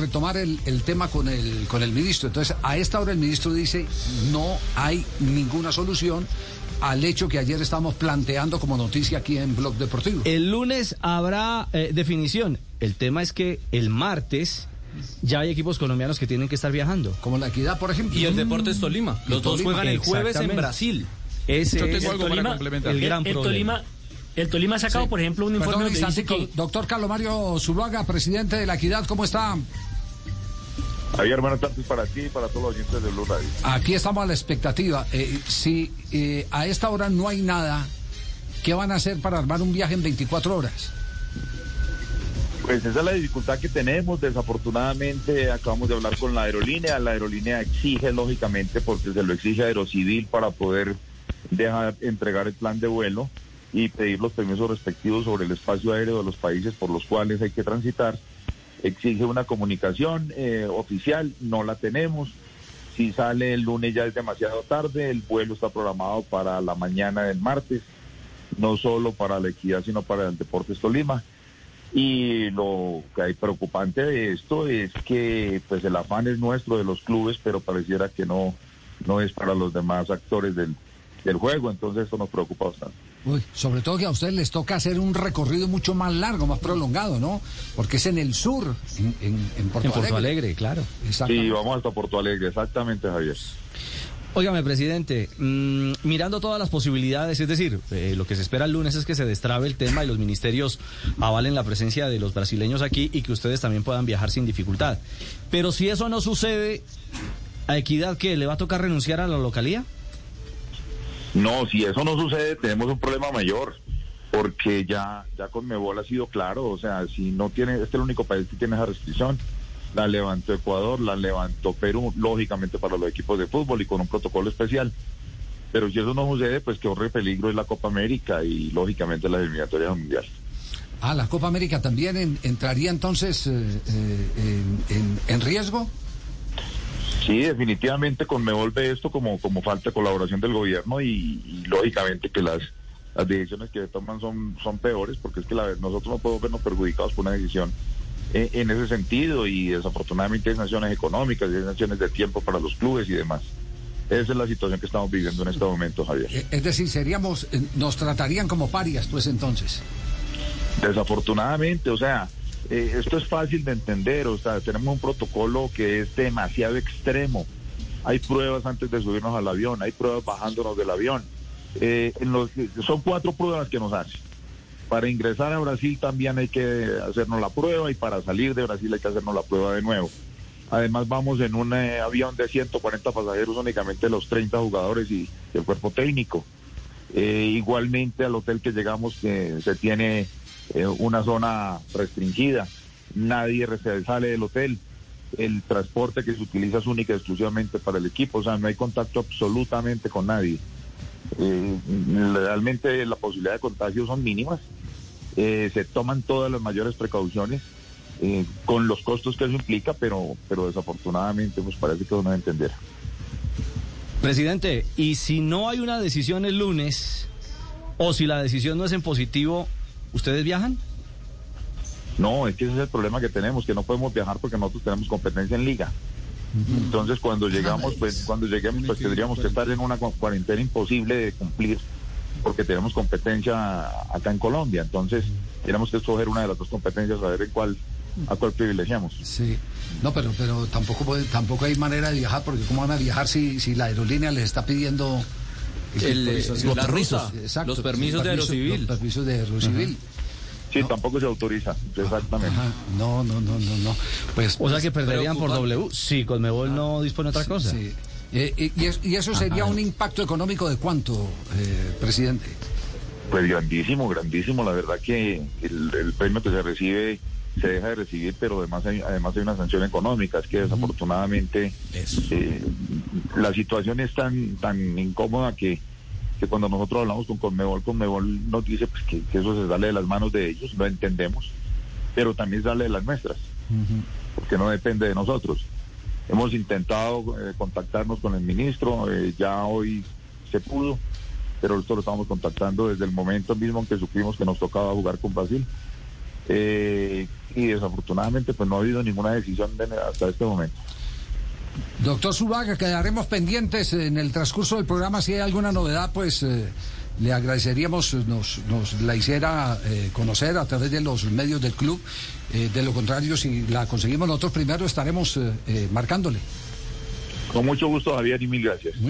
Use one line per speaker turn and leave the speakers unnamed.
retomar el, el, tema con el, con el ministro. Entonces, a esta hora el ministro dice, no hay ninguna solución al hecho que ayer estamos planteando como noticia aquí en Blog Deportivo.
El lunes habrá eh, definición. El tema es que el martes ya hay equipos colombianos que tienen que estar viajando.
Como la Equidad, por ejemplo.
Y el Deportes Tolima. Los dos juegan el jueves en Brasil.
Ese
Yo
es
tengo algo para complementar.
el gran
el
problema.
Tolima, el Tolima ha sacado, por ejemplo, un informe
Perdón,
donde dice
instantico.
que
Doctor Carlos Mario Zuluaga, presidente de la Equidad, ¿cómo está?
Javier, buenas tardes para ti y para todos los oyentes de Blue Radio.
Aquí estamos a la expectativa. Eh, si eh, a esta hora no hay nada, ¿qué van a hacer para armar un viaje en 24 horas?
Pues esa es la dificultad que tenemos. Desafortunadamente acabamos de hablar con la aerolínea. La aerolínea exige, lógicamente, porque se lo exige Aerocivil para poder dejar entregar el plan de vuelo y pedir los permisos respectivos sobre el espacio aéreo de los países por los cuales hay que transitar. Exige una comunicación eh, oficial, no la tenemos. Si sale el lunes ya es demasiado tarde, el vuelo está programado para la mañana del martes, no solo para la equidad, sino para el Deportes Tolima. Y lo que hay preocupante de esto es que pues el afán es nuestro de los clubes, pero pareciera que no, no es para los demás actores del, del juego, entonces esto nos preocupa bastante.
Uy, sobre todo que a ustedes les toca hacer un recorrido mucho más largo, más prolongado, ¿no? Porque es en el sur, en, en, en Porto,
En Porto
Alegre.
Alegre, claro.
Sí, vamos hasta Porto Alegre, exactamente Javier.
Óigame, presidente, mm, mirando todas las posibilidades, es decir, eh, lo que se espera el lunes es que se destrabe el tema y los ministerios avalen la presencia de los brasileños aquí y que ustedes también puedan viajar sin dificultad. Pero si eso no sucede, ¿a Equidad qué? ¿Le va a tocar renunciar a la localía?
No, si eso no sucede, tenemos un problema mayor, porque ya, ya con Mebol ha sido claro, o sea, si no tiene, este es el único país que tiene esa restricción. La levantó Ecuador, la levantó Perú, lógicamente para los equipos de fútbol y con un protocolo especial. Pero si eso no sucede, pues que corre peligro es la Copa América y lógicamente la eliminatoria mundial.
Ah, la Copa América también en- entraría entonces eh, eh, en riesgo.
Sí, definitivamente con Mebol ve esto como, como falta de colaboración del gobierno y, y lógicamente que las, las decisiones que toman son, son peores porque es que la, nosotros no podemos vernos perjudicados por una decisión eh, en ese sentido y desafortunadamente hay sanciones económicas, hay sanciones de tiempo para los clubes y demás. Esa es la situación que estamos viviendo en este momento, Javier.
Eh, Es decir, seríamos, eh, nos tratarían como parias, pues entonces.
Desafortunadamente, o sea, eh, esto es fácil de entender, o sea, tenemos un protocolo que es demasiado extremo. Hay pruebas antes de subirnos al avión, hay pruebas bajándonos del avión. Eh, son cuatro pruebas que nos hacen. Para ingresar a Brasil también hay que hacernos la prueba y para salir de Brasil hay que hacernos la prueba de nuevo. Además vamos en un eh, avión de 140 pasajeros, únicamente los 30 jugadores y el cuerpo técnico. Igualmente al hotel que llegamos se tiene eh, una zona restringida, nadie sale del hotel, el transporte que se utiliza es única y exclusivamente para el equipo, o sea, no hay contacto absolutamente con nadie. Eh, realmente la posibilidad de contagio son mínimas, Eh, se toman todas las mayores precauciones eh, con los costos que eso implica, pero, pero desafortunadamente pues parece que uno entender.
Presidente, y si no hay una decisión el lunes, o si la decisión no es en positivo, ¿ustedes viajan?
No, es que ese es el problema que tenemos, que no podemos viajar porque nosotros tenemos competencia en liga. Entonces cuando llegamos, pues cuando lleguemos, pues tendríamos que estar en una cu- cuarentena imposible de cumplir porque tenemos competencia acá en Colombia. Entonces tenemos que escoger una de las dos competencias a ver en cuál a cuál privilegiamos.
Sí. No, pero, pero tampoco puede, tampoco hay manera de viajar, porque ¿cómo van a viajar si, si la aerolínea les está pidiendo
El, eh,
autorización?
la ruta,
Exacto,
los permisos de Aerocivil.
Los permisos de Aerocivil.
Sí, tampoco se autoriza, exactamente.
Ajá. No, no, no, no, no. Pues,
O sea que perderían por. W. Sí, Conmebol no dispone otra cosa.
sí. Eh, y, y es- y eso sería un impacto económico de cuánto, eh, presidente?
Pues grandísimo, grandísimo. La verdad que el, el premio que se recibe se deja de recibir, pero además hay, además hay una sanción económica. Es que desafortunadamente eh, la situación es tan tan incómoda que, que cuando nosotros hablamos con Conmebol, Conmebol nos dice pues, que, que eso se sale de las manos de ellos, lo entendemos, pero también sale de las nuestras, porque no depende de nosotros. Hemos intentado eh, contactarnos con el ministro, eh, ya hoy se pudo, pero esto lo estamos contactando desde el momento mismo en que supimos que nos tocaba jugar con Brasil. Eh, y desafortunadamente pues no ha habido ninguna decisión de- hasta este momento.
Doctor Zuluaga, quedaremos pendientes en el transcurso del programa. Si hay alguna novedad, pues eh, le agradeceríamos nos, nos la hiciera eh, conocer a través de los medios del club. Eh, de lo contrario, si la conseguimos nosotros primero, estaremos eh, eh, marcándole.
Con mucho gusto, Javier, y mil gracias.
Muy